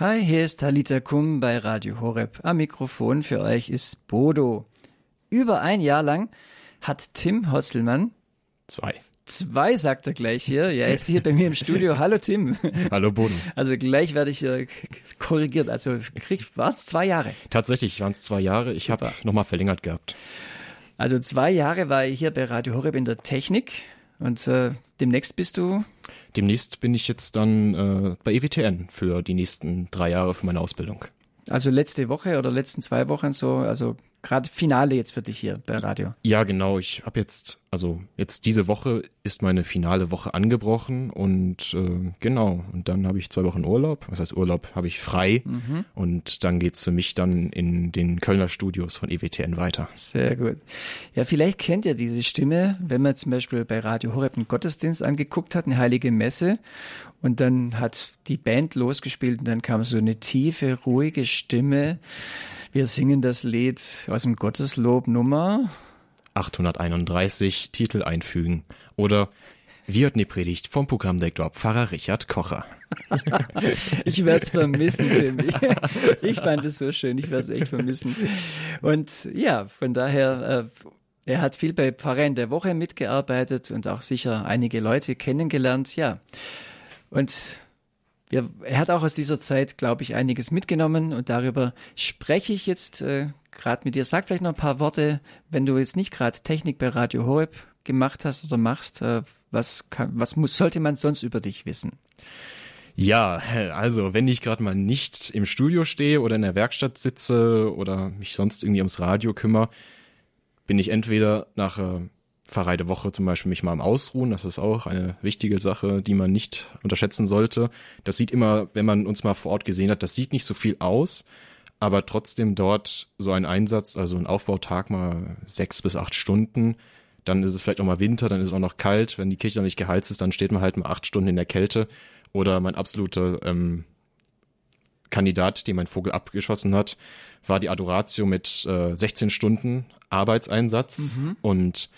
Hi, hier ist Talita Kum bei Radio Horeb. Am Mikrofon für euch ist Bodo. Über ein Jahr lang hat Tim Hosselmann zwei. Zwei sagt er gleich hier. Ja, er ist hier bei mir im Studio. Hallo Tim. Hallo Boden. Also gleich werde ich hier korrigiert. Also waren es zwei Jahre? Tatsächlich waren es zwei Jahre. Ich habe nochmal verlängert gehabt. Also zwei Jahre war ich hier bei Radio Horeb in der Technik und äh, demnächst bist du Demnächst bin ich jetzt dann äh, bei EWTN für die nächsten drei Jahre für meine Ausbildung. Also letzte Woche oder letzten zwei Wochen so, also gerade Finale jetzt für dich hier bei Radio. Ja, genau. Ich habe jetzt, also jetzt diese Woche ist meine finale Woche angebrochen und äh, genau. Und dann habe ich zwei Wochen Urlaub. Was heißt Urlaub? Habe ich frei. Mhm. Und dann geht's für mich dann in den Kölner Studios von EWTN weiter. Sehr gut. Ja, vielleicht kennt ihr diese Stimme, wenn man zum Beispiel bei Radio Horeb einen Gottesdienst angeguckt hat, eine heilige Messe. Und dann hat die Band losgespielt und dann kam so eine tiefe, ruhige Stimme. Wir singen das Lied aus dem Gotteslob Nummer 831 Titel einfügen oder wird eine Predigt vom Programmdirektor Pfarrer Richard Kocher. ich werde es vermissen, Tim. Ich, ich fand es so schön, ich werde es echt vermissen. Und ja, von daher, äh, er hat viel bei Pfarrer in der Woche mitgearbeitet und auch sicher einige Leute kennengelernt, ja. Und wir, er hat auch aus dieser Zeit, glaube ich, einiges mitgenommen und darüber spreche ich jetzt äh, gerade mit dir. Sag vielleicht noch ein paar Worte, wenn du jetzt nicht gerade Technik bei Radio Horeb gemacht hast oder machst, äh, was, kann, was muss, sollte man sonst über dich wissen? Ja, also wenn ich gerade mal nicht im Studio stehe oder in der Werkstatt sitze oder mich sonst irgendwie ums Radio kümmere, bin ich entweder nach äh, Pfarrei der Woche zum Beispiel mich mal am Ausruhen. Das ist auch eine wichtige Sache, die man nicht unterschätzen sollte. Das sieht immer, wenn man uns mal vor Ort gesehen hat, das sieht nicht so viel aus, aber trotzdem dort so ein Einsatz, also ein Aufbautag mal sechs bis acht Stunden, dann ist es vielleicht auch mal Winter, dann ist es auch noch kalt. Wenn die Kirche noch nicht geheizt ist, dann steht man halt mal acht Stunden in der Kälte. Oder mein absoluter ähm, Kandidat, den mein Vogel abgeschossen hat, war die Adoratio mit äh, 16 Stunden Arbeitseinsatz. Mhm. Und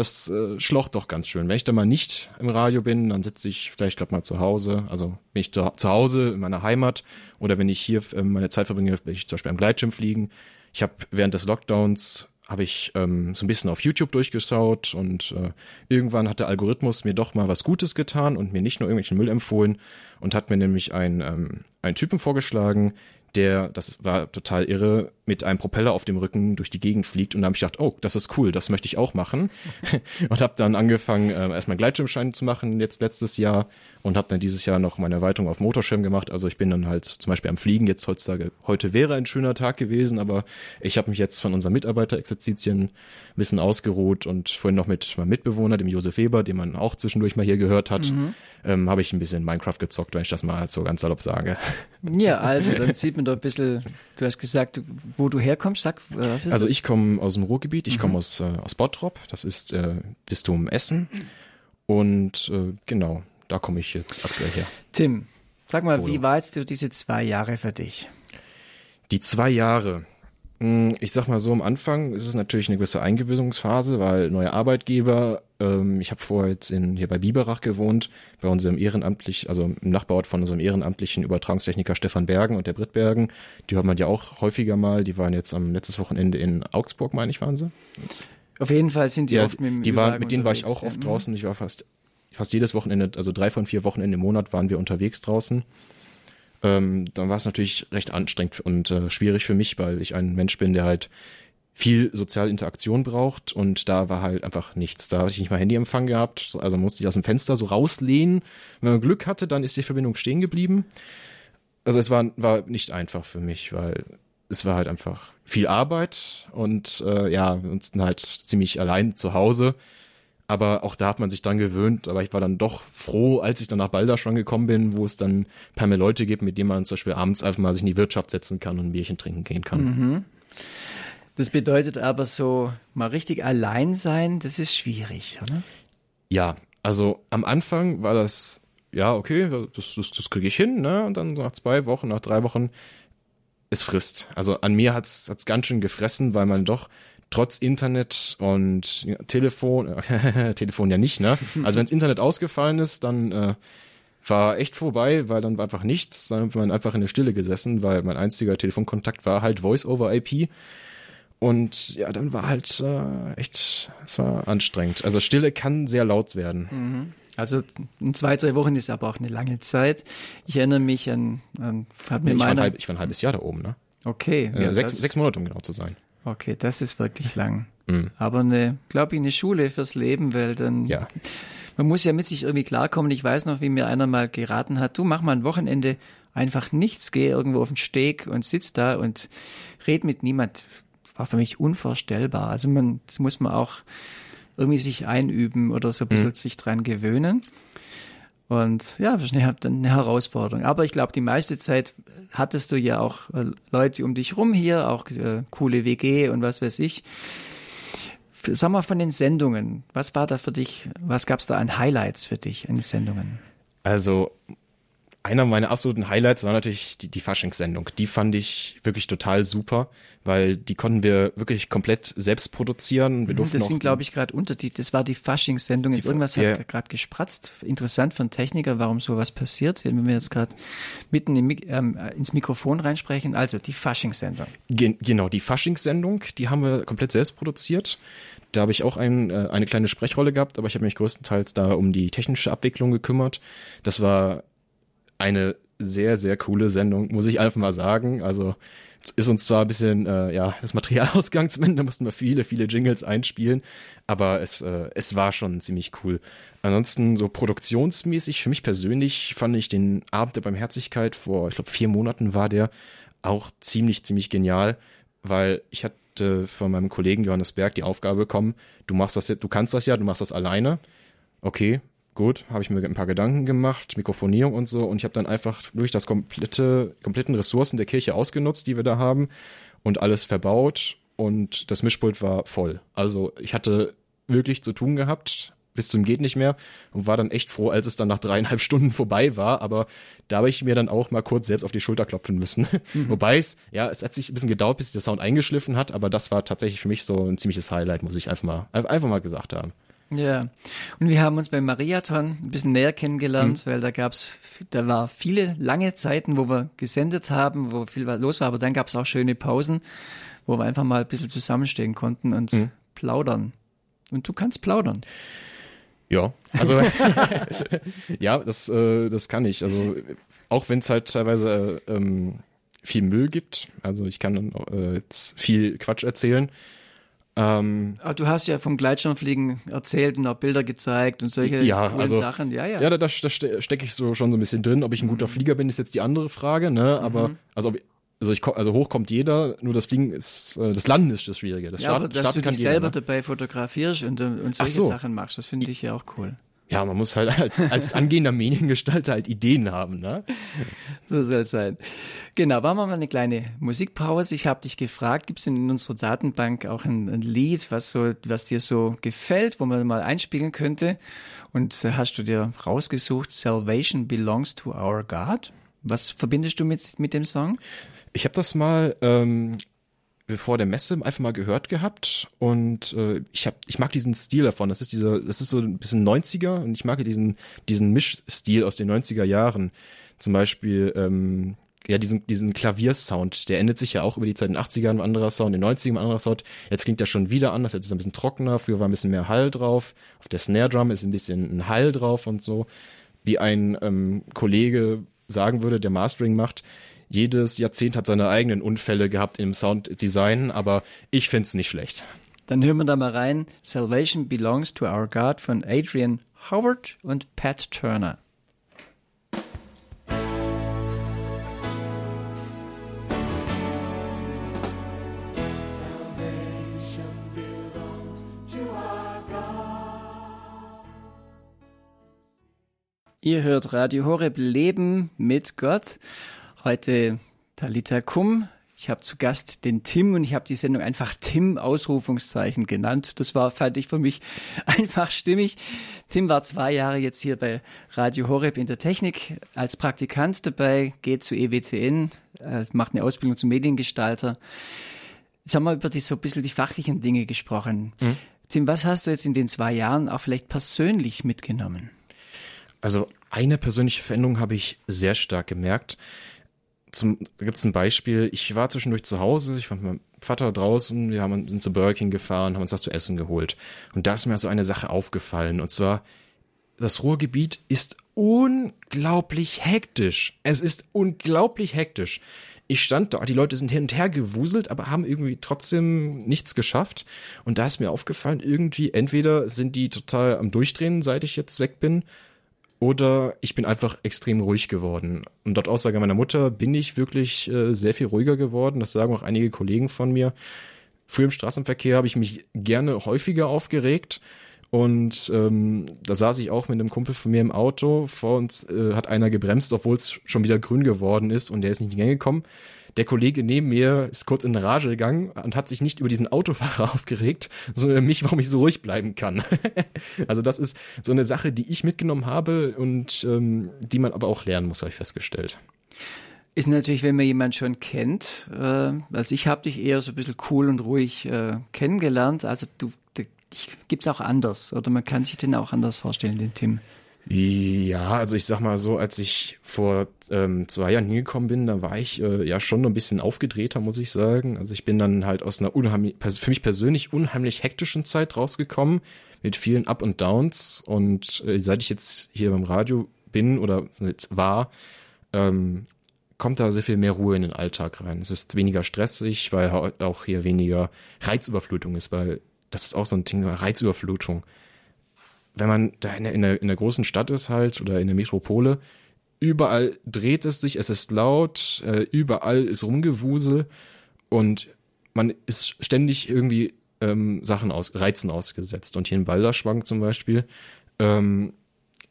das äh, schlocht doch ganz schön. Wenn ich da mal nicht im Radio bin, dann sitze ich vielleicht gerade mal zu Hause. Also bin ich zu Hause in meiner Heimat oder wenn ich hier äh, meine Zeit verbringe, bin ich zum Beispiel am Gleitschirm fliegen. Ich habe während des Lockdowns habe ich ähm, so ein bisschen auf YouTube durchgeschaut und äh, irgendwann hat der Algorithmus mir doch mal was Gutes getan und mir nicht nur irgendwelchen Müll empfohlen und hat mir nämlich ein, ähm, einen Typen vorgeschlagen, der, das war total irre, mit einem Propeller auf dem Rücken durch die Gegend fliegt. Und da habe ich gedacht, oh, das ist cool, das möchte ich auch machen. und habe dann angefangen, äh, erstmal Gleitschirmschein zu machen, jetzt letztes Jahr. Und habe dann dieses Jahr noch meine Erweiterung auf Motorschirm gemacht. Also ich bin dann halt zum Beispiel am Fliegen jetzt heutzutage. Heute wäre ein schöner Tag gewesen, aber ich habe mich jetzt von unseren Mitarbeiterexerzitien ein bisschen ausgeruht und vorhin noch mit meinem Mitbewohner, dem Josef Weber, den man auch zwischendurch mal hier gehört hat, mhm. ähm, habe ich ein bisschen Minecraft gezockt, wenn ich das mal so ganz salopp sage. Ja, also dann sieht man doch ein bisschen, du hast gesagt, wo du herkommst, sag, was ist Also das? ich komme aus dem Ruhrgebiet, ich mhm. komme aus, äh, aus Bottrop, das ist äh, Bistum Essen und äh, genau, da komme ich jetzt aktuell her. Tim, sag mal, Oder? wie war jetzt diese zwei Jahre für dich? Die zwei Jahre, ich sag mal so, am Anfang ist es natürlich eine gewisse Eingewöhnungsphase, weil neue Arbeitgeber, ähm, ich habe vorher jetzt in, hier bei Biberach gewohnt, bei unserem ehrenamtlich, also im Nachbarort von unserem ehrenamtlichen Übertragungstechniker Stefan Bergen und der Britt Bergen. Die hört man ja auch häufiger mal. Die waren jetzt am letztes Wochenende in Augsburg, meine ich, waren sie. Auf jeden Fall sind die ja, oft mit dem die waren, Mit denen war ich auch oft ja. draußen. Ich war fast, fast jedes Wochenende, also drei von vier Wochenende im Monat waren wir unterwegs draußen ähm, dann war es natürlich recht anstrengend und äh, schwierig für mich, weil ich ein Mensch bin, der halt viel soziale Interaktion braucht und da war halt einfach nichts. Da hatte ich nicht mal Handyempfang gehabt, also musste ich aus dem Fenster so rauslehnen. Wenn man Glück hatte, dann ist die Verbindung stehen geblieben. Also es war, war nicht einfach für mich, weil es war halt einfach viel Arbeit und äh, ja, uns halt ziemlich allein zu Hause. Aber auch da hat man sich dann gewöhnt. Aber ich war dann doch froh, als ich dann nach Balderschwang gekommen bin, wo es dann ein paar mehr Leute gibt, mit denen man zum Beispiel abends einfach mal sich in die Wirtschaft setzen kann und ein Bierchen trinken gehen kann. Mhm. Das bedeutet aber so, mal richtig allein sein, das ist schwierig, oder? Ja, also am Anfang war das, ja, okay, das, das, das kriege ich hin, ne? Und dann nach zwei Wochen, nach drei Wochen, es frisst. Also an mir hat's hat's ganz schön gefressen, weil man doch trotz Internet und Telefon, Telefon ja nicht, ne? Also wenn das Internet ausgefallen ist, dann äh, war echt vorbei, weil dann war einfach nichts. Dann hat man einfach in der Stille gesessen, weil mein einziger Telefonkontakt war halt Voice-over-IP. Und ja, dann war halt äh, echt, es war anstrengend. Also Stille kann sehr laut werden. Mhm. Also in zwei, drei Wochen ist aber auch eine lange Zeit. Ich erinnere mich an, an hat mir ja, ich, war ein halb, ich war ein halbes Jahr da oben, ne? Okay. Ja, sechs, sechs Monate, um genau zu sein. Okay, das ist wirklich lang. Mhm. Aber eine, glaube ich, eine Schule fürs Leben, weil dann ja. man muss ja mit sich irgendwie klarkommen. Ich weiß noch, wie mir einer mal geraten hat, du mach mal ein Wochenende einfach nichts, geh irgendwo auf den Steg und sitz da und red mit niemand war für mich unvorstellbar. Also man, das muss man auch irgendwie sich einüben oder so ein bisschen mhm. sich dran gewöhnen. Und ja, das ist eine, eine Herausforderung. Aber ich glaube, die meiste Zeit hattest du ja auch äh, Leute um dich rum hier, auch äh, coole WG und was weiß ich. Sag mal von den Sendungen, was war da für dich, was gab es da an Highlights für dich an Sendungen? Also einer meiner absoluten Highlights war natürlich die, die Faschingssendung. Die fand ich wirklich total super, weil die konnten wir wirklich komplett selbst produzieren. Wir mhm, durften Deswegen glaube ich gerade unter die, das war die Faschingssendung. Jetzt irgendwas ja. hat gerade gespratzt. Interessant einen Techniker, warum sowas passiert, wenn wir jetzt gerade mitten im, ähm, ins Mikrofon reinsprechen. Also die Faschingssendung. Gen genau, die Faschingssendung, die haben wir komplett selbst produziert. Da habe ich auch ein, äh, eine kleine Sprechrolle gehabt, aber ich habe mich größtenteils da um die technische Abwicklung gekümmert. Das war eine sehr, sehr coole Sendung, muss ich einfach mal sagen. Also ist uns zwar ein bisschen äh, ja das Material ausgegangen zum Ende, da mussten wir viele, viele Jingles einspielen, aber es, äh, es war schon ziemlich cool. Ansonsten so produktionsmäßig, für mich persönlich fand ich den Abend der Barmherzigkeit vor, ich glaube, vier Monaten war der auch ziemlich, ziemlich genial, weil ich hatte von meinem Kollegen Johannes Berg die Aufgabe bekommen, du machst das, du kannst das ja, du machst das alleine. Okay, gut, habe ich mir ein paar Gedanken gemacht, Mikrofonierung und so, und ich habe dann einfach durch das komplette, kompletten Ressourcen der Kirche ausgenutzt, die wir da haben, und alles verbaut und das Mischpult war voll. Also ich hatte wirklich zu tun gehabt, bis zum geht nicht mehr und war dann echt froh, als es dann nach dreieinhalb Stunden vorbei war. Aber da habe ich mir dann auch mal kurz selbst auf die Schulter klopfen müssen. Mhm. Wobei es, ja, es hat sich ein bisschen gedauert, bis sich der Sound eingeschliffen hat, aber das war tatsächlich für mich so ein ziemliches Highlight, muss ich einfach mal, einfach mal gesagt haben. Ja, und wir haben uns beim Mariathon ein bisschen näher kennengelernt, mhm. weil da gab's, da war viele lange Zeiten, wo wir gesendet haben, wo viel los war, aber dann gab's auch schöne Pausen, wo wir einfach mal ein bisschen zusammenstehen konnten und mhm. plaudern. Und du kannst plaudern. Ja, also ja, das, äh, das kann ich. Also auch wenn es halt teilweise äh, ähm, viel Müll gibt, also ich kann dann äh, jetzt viel Quatsch erzählen ähm, ah, du hast ja vom Gleitschirmfliegen erzählt und auch Bilder gezeigt und solche ja, also, Sachen. Ja, ja. Ja, da, da, da stecke ich so schon so ein bisschen drin. Ob ich ein guter mhm. Flieger bin, ist jetzt die andere Frage. Ne? Aber mhm. also, ob, also, ich, also hoch kommt jeder, nur das Fliegen ist, äh, das Landen ist das Schwierige. Das ja, Start, aber dass Starten du dich selber ne? dabei fotografierst und, und solche so. Sachen machst, das finde ich ja auch cool ja, man muss halt als, als angehender Mediengestalter halt Ideen haben, ne? So soll es sein. Genau, machen wir mal eine kleine Musikpause. Ich habe dich gefragt, gibt es in unserer Datenbank auch ein, ein, Lied, was so, was dir so gefällt, wo man mal einspielen könnte? Und äh, hast du dir rausgesucht, Salvation belongs to our God? Was verbindest du mit, mit dem Song? Ich habe das mal ähm, vor der Messe einfach mal gehört gehabt und äh, ich hab, ich mag diesen Stil davon. Das ist dieser, das ist so ein bisschen 90er und ich mag diesen, diesen Mischstil aus den 90er Jahren. Zum Beispiel, ähm, ja, diesen, diesen Klaviersound, der endet sich ja auch über die Zeit in den 80ern ein anderer Sound, in den 90ern ein anderer Sound. Jetzt klingt der schon wieder anders, jetzt ist er ein bisschen trockener, früher war ein bisschen mehr Hall drauf. Auf der Snare Drum ist ein bisschen ein Hall drauf und so. Wie ein ähm, Kollege sagen würde, der Mastering macht, jedes Jahrzehnt hat seine eigenen Unfälle gehabt im Sounddesign, aber ich finde es nicht schlecht. Dann hören wir da mal rein. Salvation Belongs to Our God von Adrian Howard und Pat Turner. Ihr hört Radio Horeb Leben mit Gott. Heute Talita Kum. Ich habe zu Gast den Tim und ich habe die Sendung einfach Tim Ausrufungszeichen genannt. Das war, fand ich für mich einfach stimmig. Tim war zwei Jahre jetzt hier bei Radio Horeb in der Technik als Praktikant dabei, geht zu EWTN, äh, macht eine Ausbildung zum Mediengestalter. Jetzt haben wir über die, so ein bisschen die fachlichen Dinge gesprochen. Mhm. Tim, was hast du jetzt in den zwei Jahren auch vielleicht persönlich mitgenommen? Also eine persönliche Veränderung habe ich sehr stark gemerkt. Zum, da gibt es ein Beispiel. Ich war zwischendurch zu Hause, ich war mit meinem Vater draußen, wir haben, sind zu Burger King gefahren, haben uns was zu essen geholt. Und da ist mir so eine Sache aufgefallen. Und zwar, das Ruhrgebiet ist unglaublich hektisch. Es ist unglaublich hektisch. Ich stand da, die Leute sind hin und her gewuselt, aber haben irgendwie trotzdem nichts geschafft. Und da ist mir aufgefallen, irgendwie, entweder sind die total am Durchdrehen, seit ich jetzt weg bin, oder ich bin einfach extrem ruhig geworden. Und dort Aussage meiner Mutter bin ich wirklich äh, sehr viel ruhiger geworden. Das sagen auch einige Kollegen von mir. Früher im Straßenverkehr habe ich mich gerne häufiger aufgeregt. Und ähm, da saß ich auch mit einem Kumpel von mir im Auto. Vor uns äh, hat einer gebremst, obwohl es schon wieder grün geworden ist und der ist nicht in die Gänge gekommen. Der Kollege neben mir ist kurz in Rage gegangen und hat sich nicht über diesen Autofahrer aufgeregt, sondern mich, warum ich so ruhig bleiben kann. also das ist so eine Sache, die ich mitgenommen habe und ähm, die man aber auch lernen muss, habe ich festgestellt. Ist natürlich, wenn man jemanden schon kennt, äh, also ich habe dich eher so ein bisschen cool und ruhig äh, kennengelernt, also du, gibt es auch anders oder man kann sich den auch anders vorstellen, den Tim. Ja, also ich sag mal so, als ich vor ähm, zwei Jahren hingekommen bin, da war ich äh, ja schon ein bisschen aufgedrehter, muss ich sagen. Also ich bin dann halt aus einer unheimlich, für mich persönlich unheimlich hektischen Zeit rausgekommen, mit vielen Up und Downs. Und äh, seit ich jetzt hier beim Radio bin oder jetzt war, ähm, kommt da sehr viel mehr Ruhe in den Alltag rein. Es ist weniger stressig, weil auch hier weniger Reizüberflutung ist, weil das ist auch so ein Ding, Reizüberflutung wenn man da in der, in, der, in der großen Stadt ist halt oder in der Metropole, überall dreht es sich, es ist laut, äh, überall ist Rumgewusel und man ist ständig irgendwie ähm, Sachen aus, Reizen ausgesetzt. Und hier in Balderschwang zum Beispiel ähm,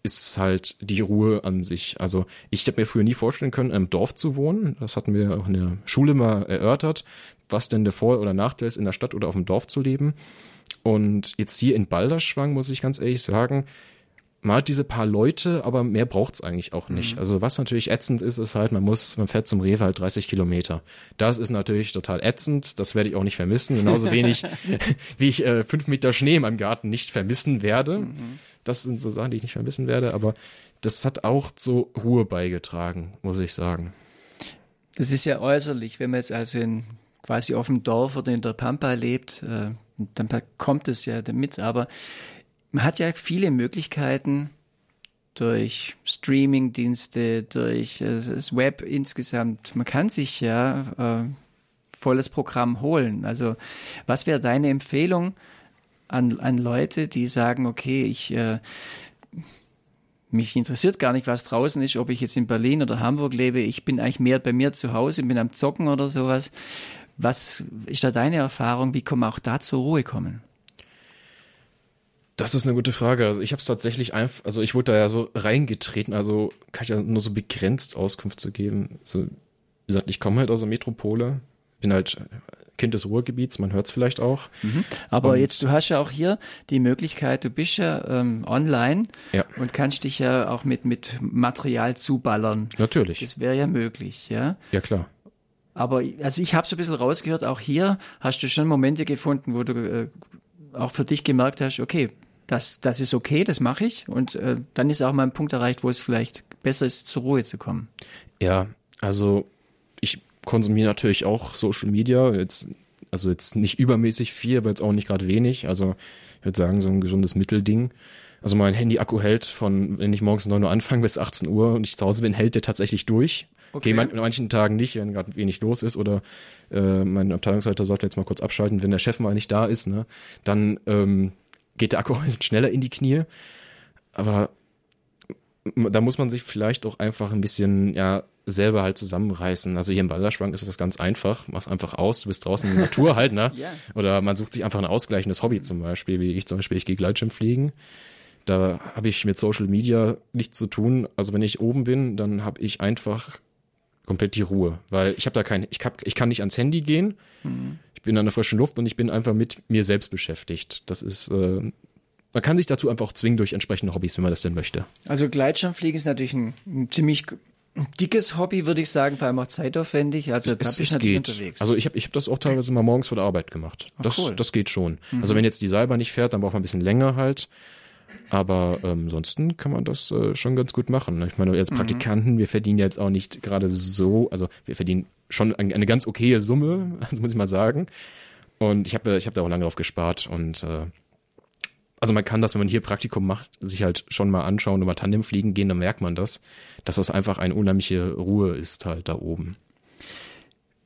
ist es halt die Ruhe an sich. Also ich habe mir früher nie vorstellen können, in einem Dorf zu wohnen. Das hatten wir auch in der Schule mal erörtert, was denn der Vor- oder Nachteil ist, in der Stadt oder auf dem Dorf zu leben. Und jetzt hier in Balderschwang muss ich ganz ehrlich sagen, man hat diese paar Leute, aber mehr braucht's eigentlich auch nicht. Mhm. Also was natürlich ätzend ist, ist halt, man muss, man fährt zum Rewe halt 30 Kilometer. Das ist natürlich total ätzend, das werde ich auch nicht vermissen, genauso wenig wie ich äh, fünf Meter Schnee in meinem Garten nicht vermissen werde. Mhm. Das sind so Sachen, die ich nicht vermissen werde, aber das hat auch zur Ruhe beigetragen, muss ich sagen. Das ist ja äußerlich, wenn man jetzt also in quasi auf dem Dorf oder in der Pampa lebt, äh, dann kommt es ja damit. Aber man hat ja viele Möglichkeiten durch Streaming-Dienste, durch äh, das Web insgesamt. Man kann sich ja äh, volles Programm holen. Also was wäre deine Empfehlung an, an Leute, die sagen, okay, ich äh, mich interessiert gar nicht, was draußen ist, ob ich jetzt in Berlin oder Hamburg lebe. Ich bin eigentlich mehr bei mir zu Hause, bin am Zocken oder sowas. Was ist da deine Erfahrung? Wie kann man auch da zur Ruhe kommen? Das ist eine gute Frage. Also ich habe es tatsächlich einfach, also ich wurde da ja so reingetreten, also kann ich ja nur so begrenzt Auskunft zu geben. Also, wie gesagt, ich komme halt aus der Metropole, bin halt Kind des Ruhrgebiets, man hört es vielleicht auch. Mhm. Aber und jetzt, du hast ja auch hier die Möglichkeit, du bist ja ähm, online ja. und kannst dich ja auch mit, mit Material zuballern. Natürlich. Das wäre ja möglich, ja. Ja, klar. Aber also ich habe so ein bisschen rausgehört, auch hier hast du schon Momente gefunden, wo du äh, auch für dich gemerkt hast, okay, das, das ist okay, das mache ich. Und äh, dann ist auch mal ein Punkt erreicht, wo es vielleicht besser ist, zur Ruhe zu kommen. Ja, also ich konsumiere natürlich auch Social Media, jetzt, also jetzt nicht übermäßig viel, aber jetzt auch nicht gerade wenig. Also ich würde sagen, so ein gesundes Mittelding. Also mein Handy-Akku hält von, wenn ich morgens 9 Uhr anfange bis 18 Uhr und ich zu Hause bin, hält der tatsächlich durch. Okay, man, an manchen Tagen nicht, wenn gerade wenig los ist oder äh, mein Abteilungsleiter sollte jetzt mal kurz abschalten, wenn der Chef mal nicht da ist, ne, dann ähm, geht der Akku ein bisschen schneller in die Knie. Aber da muss man sich vielleicht auch einfach ein bisschen, ja, selber halt zusammenreißen. Also hier im Balderschwang ist das ganz einfach. Mach's einfach aus, du bist draußen in der Natur halt, ne? yeah. Oder man sucht sich einfach ein ausgleichendes Hobby zum Beispiel, wie ich zum Beispiel, ich gehe Gleitschirmfliegen. Da habe ich mit Social Media nichts zu tun. Also wenn ich oben bin, dann habe ich einfach komplett die Ruhe, weil ich habe da kein, ich, hab, ich kann nicht ans Handy gehen, mhm. ich bin an der frischen Luft und ich bin einfach mit mir selbst beschäftigt. Das ist, äh, man kann sich dazu einfach auch zwingen durch entsprechende Hobbys, wenn man das denn möchte. Also Gleitschirmfliegen ist natürlich ein, ein ziemlich dickes Hobby, würde ich sagen, vor allem auch zeitaufwendig. Also da bist du natürlich geht. unterwegs. Also ich habe ich hab das auch teilweise mal morgens vor der Arbeit gemacht. Das, cool. das geht schon. Mhm. Also wenn jetzt die Salber nicht fährt, dann braucht man ein bisschen länger halt. Aber ähm, ansonsten kann man das äh, schon ganz gut machen. Ne? Ich meine, als Praktikanten, wir verdienen jetzt auch nicht gerade so, also wir verdienen schon eine, eine ganz okaye Summe, also muss ich mal sagen. Und ich habe ich hab da auch lange drauf gespart und äh, also man kann das, wenn man hier Praktikum macht, sich halt schon mal anschauen und mal Tandem fliegen gehen, dann merkt man das, dass das einfach eine unheimliche Ruhe ist halt da oben.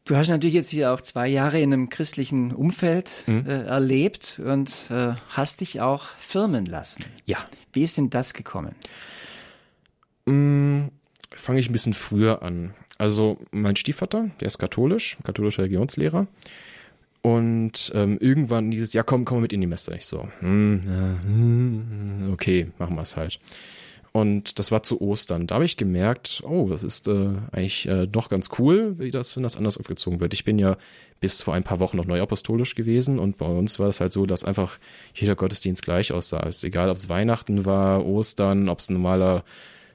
Du hast natürlich jetzt hier auch zwei Jahre in einem christlichen Umfeld mhm. äh, erlebt und äh, hast dich auch firmen lassen. Ja. Wie ist denn das gekommen? Mm, Fange ich ein bisschen früher an. Also mein Stiefvater, der ist katholisch, katholischer Religionslehrer. Und ähm, irgendwann dieses, ja komm, komm mit in die Messe. Ich so, hm, ja, okay, machen wir es halt. Und das war zu Ostern. Da habe ich gemerkt, oh, das ist äh, eigentlich äh, doch ganz cool, wie das, wenn das anders aufgezogen wird. Ich bin ja bis vor ein paar Wochen noch neuapostolisch gewesen und bei uns war es halt so, dass einfach jeder Gottesdienst gleich aussah. Es ist egal, ob es Weihnachten war, Ostern, ob es ein normaler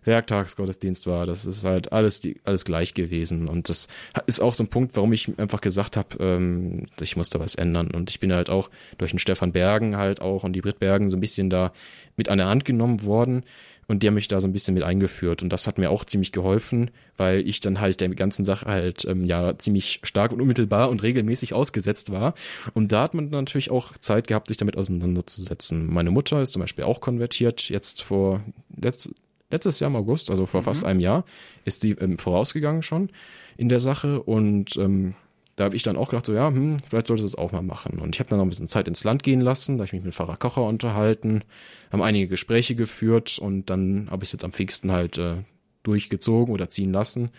Werktagsgottesdienst war. Das ist halt alles, die, alles gleich gewesen. Und das ist auch so ein Punkt, warum ich einfach gesagt habe, ähm, ich muss da was ändern. Und ich bin halt auch durch den Stefan Bergen halt auch und die Brit Bergen so ein bisschen da mit an der Hand genommen worden. Und die haben mich da so ein bisschen mit eingeführt. Und das hat mir auch ziemlich geholfen, weil ich dann halt der ganzen Sache halt ähm, ja ziemlich stark und unmittelbar und regelmäßig ausgesetzt war. Und da hat man natürlich auch Zeit gehabt, sich damit auseinanderzusetzen. Meine Mutter ist zum Beispiel auch konvertiert, jetzt vor letzt, letztes Jahr im August, also vor mhm. fast einem Jahr, ist die ähm, vorausgegangen schon in der Sache. Und ähm, da habe ich dann auch gedacht, so ja, hm, vielleicht sollte das auch mal machen. Und ich habe dann noch ein bisschen Zeit ins Land gehen lassen, da habe ich mich mit Pfarrer Kocher unterhalten, haben einige Gespräche geführt und dann habe ich es jetzt am fixsten halt äh, durchgezogen oder ziehen lassen.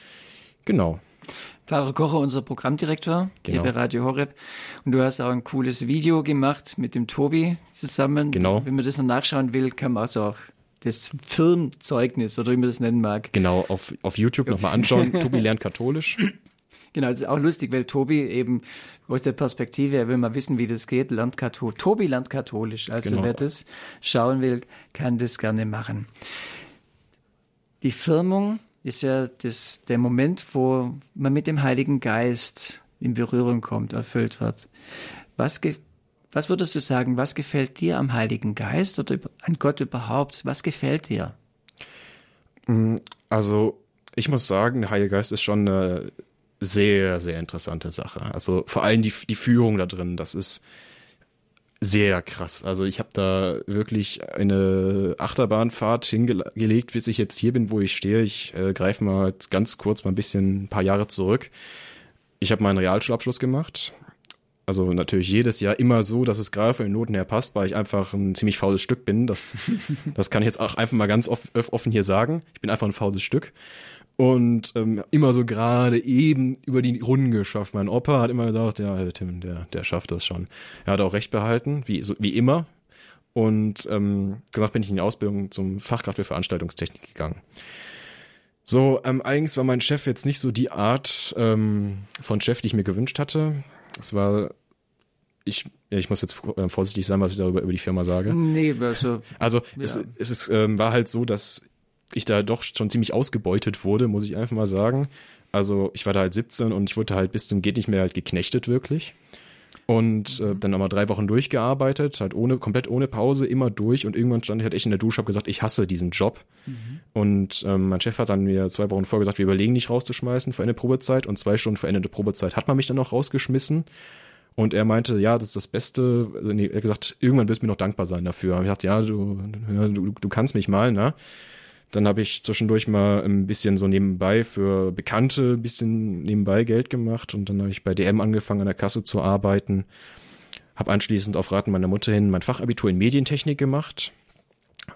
Genau. Pfarrer Kocher, unser Programmdirektor genau. hier bei Radio Horeb. Und du hast auch ein cooles Video gemacht mit dem Tobi zusammen. Genau. Wenn man das noch nachschauen will, kann man also auch das Firmenzeugnis oder wie man das nennen mag. Genau, auf, auf YouTube nochmal anschauen. Tobi lernt katholisch. Genau, das ist auch lustig, weil Tobi eben aus der Perspektive, er will mal wissen, wie das geht, lernt katholisch. Tobi lernt katholisch. Also genau. wer das schauen will, kann das gerne machen. Die Firmung ist ja das, der Moment, wo man mit dem Heiligen Geist in Berührung kommt, erfüllt wird. Was, was würdest du sagen, was gefällt dir am Heiligen Geist oder an Gott überhaupt? Was gefällt dir? Mm, also, ich muss sagen, der Heilige Geist ist schon eine sehr, sehr interessante Sache. Also vor allem die, die Führung da drin, das ist sehr krass. Also ich habe da wirklich eine Achterbahnfahrt hingelegt, bis ich jetzt hier bin, wo ich stehe. Ich äh, greife mal ganz kurz mal ein bisschen ein paar Jahre zurück. Ich habe meinen Realschulabschluss gemacht. Also natürlich jedes Jahr immer so, dass es gerade von den Noten her passt, weil ich einfach ein ziemlich faules Stück bin. Das, das kann ich jetzt auch einfach mal ganz offen hier sagen. Ich bin einfach ein faules Stück und ähm, immer so gerade eben über die Runden geschafft. Mein Opa hat immer gesagt, ja, Tim, der, der schafft das schon. Er hat auch recht behalten, wie, so, wie immer. Und ähm, danach bin ich in die Ausbildung zum Fachkraft für Veranstaltungstechnik gegangen. So, ähm, eigentlich war mein Chef jetzt nicht so die Art ähm, von Chef, die ich mir gewünscht hatte. Es war, ich, ich muss jetzt äh, vorsichtig sein, was ich darüber über die Firma sage. Nee, also. Also, ja. es, es ist, ähm, war halt so, dass ich da doch schon ziemlich ausgebeutet wurde, muss ich einfach mal sagen. Also ich war da halt 17 und ich wurde halt bis zum geht nicht mehr halt geknechtet wirklich. Und äh, dann nochmal drei Wochen durchgearbeitet, halt ohne, komplett ohne Pause, immer durch. Und irgendwann stand ich halt echt in der Dusche, hab gesagt, ich hasse diesen Job. Mhm. Und ähm, mein Chef hat dann mir zwei Wochen vorher gesagt, wir überlegen nicht rauszuschmeißen für eine Probezeit. Und zwei Stunden vor Ende der Probezeit hat man mich dann noch rausgeschmissen. Und er meinte, ja, das ist das Beste. Nee, er hat gesagt, irgendwann wirst du mir noch dankbar sein dafür. Und ich dachte, ja, du, ja, du, du kannst mich mal, ne? Dann habe ich zwischendurch mal ein bisschen so nebenbei für Bekannte ein bisschen nebenbei Geld gemacht und dann habe ich bei DM angefangen an der Kasse zu arbeiten. Habe anschließend auf Raten meiner Mutter hin mein Fachabitur in Medientechnik gemacht.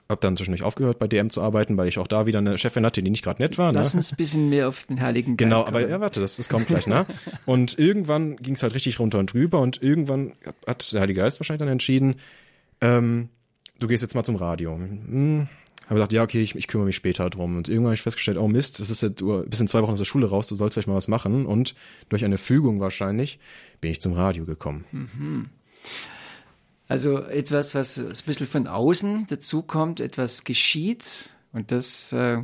Hab dann zwischendurch aufgehört, bei DM zu arbeiten, weil ich auch da wieder eine Chefin hatte, die nicht gerade nett war. Ne? Lass uns ein bisschen mehr auf den Heiligen Geist Genau, aber ja, warte, das, das kommt gleich, ne? Und irgendwann ging es halt richtig runter und drüber und irgendwann hat der Heilige Geist wahrscheinlich dann entschieden, ähm, du gehst jetzt mal zum Radio. Hm, habe gesagt, ja, okay, ich, ich kümmere mich später drum. Und irgendwann habe ich festgestellt, oh Mist, das ist ja, du bist in zwei Wochen aus der Schule raus, du sollst vielleicht mal was machen. Und durch eine Fügung wahrscheinlich bin ich zum Radio gekommen. Mhm. Also etwas, was ein bisschen von außen dazukommt, etwas geschieht und das äh,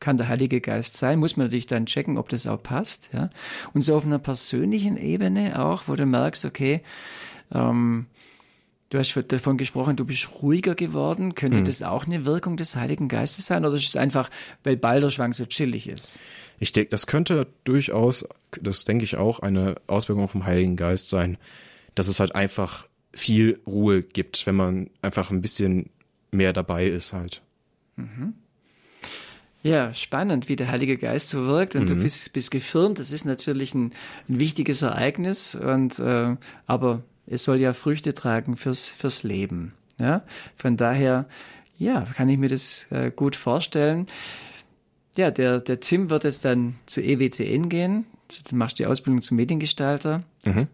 kann der Heilige Geist sein, muss man natürlich dann checken, ob das auch passt. Ja? Und so auf einer persönlichen Ebene auch, wo du merkst, okay, ähm, Du hast davon gesprochen, du bist ruhiger geworden. Könnte Mhm. das auch eine Wirkung des Heiligen Geistes sein oder ist es einfach, weil Balderschwang so chillig ist? Ich denke, das könnte durchaus, das denke ich auch, eine Auswirkung vom Heiligen Geist sein, dass es halt einfach viel Ruhe gibt, wenn man einfach ein bisschen mehr dabei ist halt. Ja, spannend, wie der Heilige Geist so wirkt und du bist, bist gefirmt. Das ist natürlich ein, ein wichtiges Ereignis und äh, aber es soll ja Früchte tragen fürs fürs Leben. Ja, von daher, ja, kann ich mir das äh, gut vorstellen. Ja, der der Tim wird jetzt dann zu EWTN gehen. Du machst die Ausbildung zum Mediengestalter.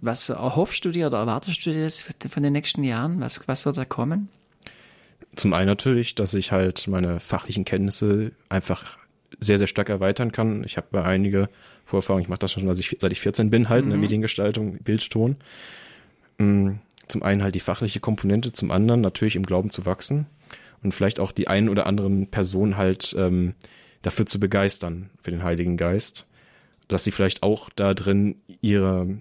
Was erhoffst du dir oder erwartest du dir jetzt von den nächsten Jahren? Was was soll da kommen? Zum einen natürlich, dass ich halt meine fachlichen Kenntnisse einfach sehr, sehr stark erweitern kann. Ich habe einige Vorerfahrungen, ich mache das schon, seit ich, seit ich 14 bin, halt in der Mediengestaltung, Bildton. Mm, Zum einen halt die fachliche Komponente, zum anderen natürlich im Glauben zu wachsen und vielleicht auch die einen oder anderen Personen halt ähm, dafür zu begeistern, für den Heiligen Geist, dass sie vielleicht auch da drin ihre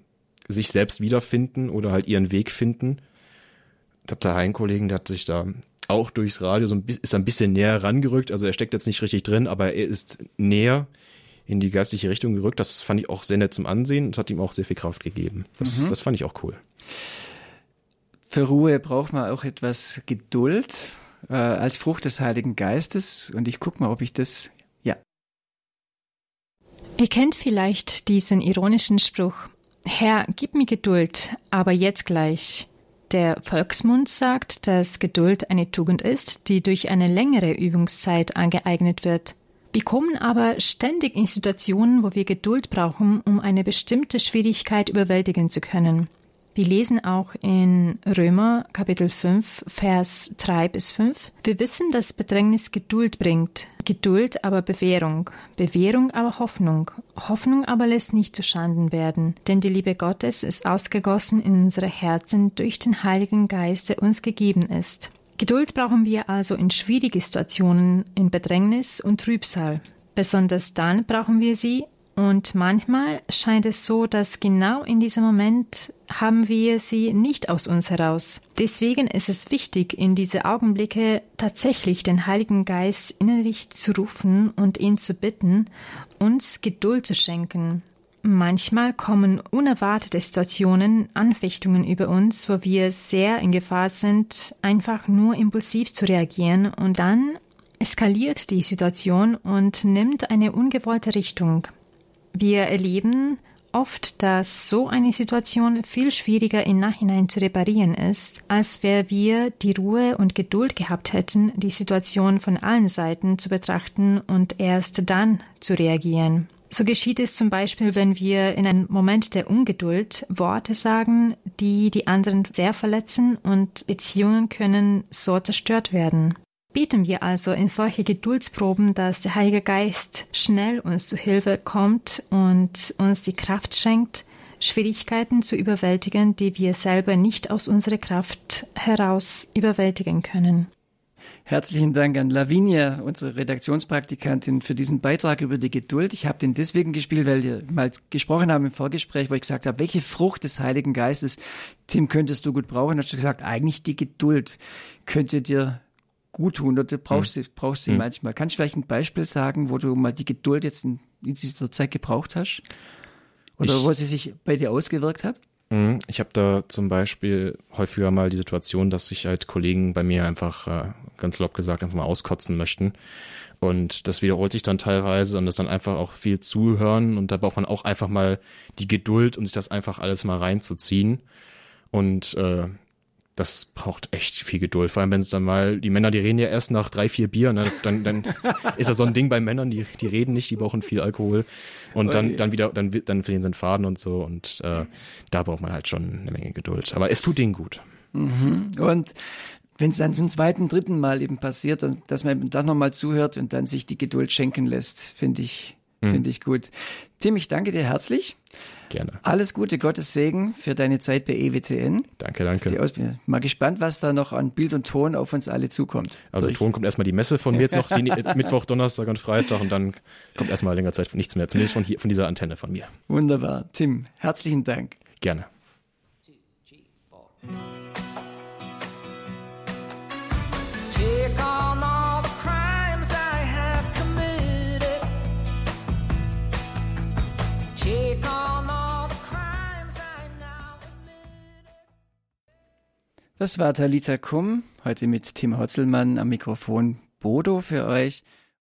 sich selbst wiederfinden oder halt ihren Weg finden. Ich habe da einen Kollegen, der hat sich da auch durchs Radio so ein ist ein bisschen näher rangerückt. Also er steckt jetzt nicht richtig drin, aber er ist näher in die geistliche Richtung gerückt. Das fand ich auch sehr nett zum Ansehen und hat ihm auch sehr viel Kraft gegeben. Das, das fand ich auch cool. Für Ruhe braucht man auch etwas Geduld äh, als Frucht des Heiligen Geistes. Und ich gucke mal, ob ich das. Ja. Ihr kennt vielleicht diesen ironischen Spruch, Herr, gib mir Geduld, aber jetzt gleich. Der Volksmund sagt, dass Geduld eine Tugend ist, die durch eine längere Übungszeit angeeignet wird. Wir kommen aber ständig in Situationen, wo wir Geduld brauchen, um eine bestimmte Schwierigkeit überwältigen zu können. Wir lesen auch in Römer Kapitel 5, Vers 3 bis 5. Wir wissen, dass Bedrängnis Geduld bringt, Geduld aber Bewährung, Bewährung aber Hoffnung, Hoffnung aber lässt nicht zu Schanden werden, denn die Liebe Gottes ist ausgegossen in unsere Herzen durch den Heiligen Geist, der uns gegeben ist. Geduld brauchen wir also in schwierige Situationen, in Bedrängnis und Trübsal. Besonders dann brauchen wir sie, und manchmal scheint es so, dass genau in diesem Moment haben wir sie nicht aus uns heraus. Deswegen ist es wichtig, in diese Augenblicke tatsächlich den Heiligen Geist innerlich zu rufen und ihn zu bitten, uns Geduld zu schenken. Manchmal kommen unerwartete Situationen, Anfechtungen über uns, wo wir sehr in Gefahr sind, einfach nur impulsiv zu reagieren und dann eskaliert die Situation und nimmt eine ungewollte Richtung. Wir erleben oft, dass so eine Situation viel schwieriger im Nachhinein zu reparieren ist, als wäre wir die Ruhe und Geduld gehabt hätten, die Situation von allen Seiten zu betrachten und erst dann zu reagieren. So geschieht es zum Beispiel, wenn wir in einem Moment der Ungeduld Worte sagen, die die anderen sehr verletzen und Beziehungen können so zerstört werden. Beten wir also in solche Geduldsproben, dass der Heilige Geist schnell uns zu Hilfe kommt und uns die Kraft schenkt, Schwierigkeiten zu überwältigen, die wir selber nicht aus unserer Kraft heraus überwältigen können. Herzlichen Dank an Lavinia, unsere Redaktionspraktikantin, für diesen Beitrag über die Geduld. Ich habe den deswegen gespielt, weil wir mal gesprochen haben im Vorgespräch, wo ich gesagt habe, welche Frucht des Heiligen Geistes, Tim, könntest du gut brauchen? Hast du gesagt, eigentlich die Geduld könnte dir gut tun oder du brauchst sie, brauchst sie manchmal. Kannst du vielleicht ein Beispiel sagen, wo du mal die Geduld jetzt in, in dieser Zeit gebraucht hast? Oder Ich- wo sie sich bei dir ausgewirkt hat? Mhm. Ich habe da zum Beispiel häufiger mal die Situation, dass sich halt Kollegen bei mir einfach, äh, ganz lob gesagt, einfach mal auskotzen möchten. Und das wiederholt sich dann teilweise und das dann einfach auch viel zuhören und da braucht man auch einfach mal die Geduld, um sich das einfach alles mal reinzuziehen. Und äh, das braucht echt viel Geduld. Vor allem, wenn es dann mal, die Männer, die reden ja erst nach drei, vier Bier, ne? dann, dann ist das so ein Ding bei Männern, die, die reden nicht, die brauchen viel Alkohol. Und dann, dann wieder, dann, dann verlieren sie den Faden und so. Und äh, da braucht man halt schon eine Menge Geduld. Aber es tut denen gut. Und wenn es dann zum zweiten, dritten Mal eben passiert, dass man eben dann nochmal zuhört und dann sich die Geduld schenken lässt, finde ich, finde ich gut. Tim, ich danke dir herzlich. Gerne. Alles Gute, Gottes Segen für deine Zeit bei EWTN. Danke, danke. Mal gespannt, was da noch an Bild und Ton auf uns alle zukommt. Also Durch- Ton kommt erstmal die Messe von mir jetzt noch, die, Mittwoch, Donnerstag und Freitag und dann kommt erstmal länger Zeit nichts mehr, zumindest von, hier, von dieser Antenne von mir. Wunderbar. Tim, herzlichen Dank. Gerne. Das war Talita Kum, heute mit Tim Hotzelmann am Mikrofon Bodo für euch.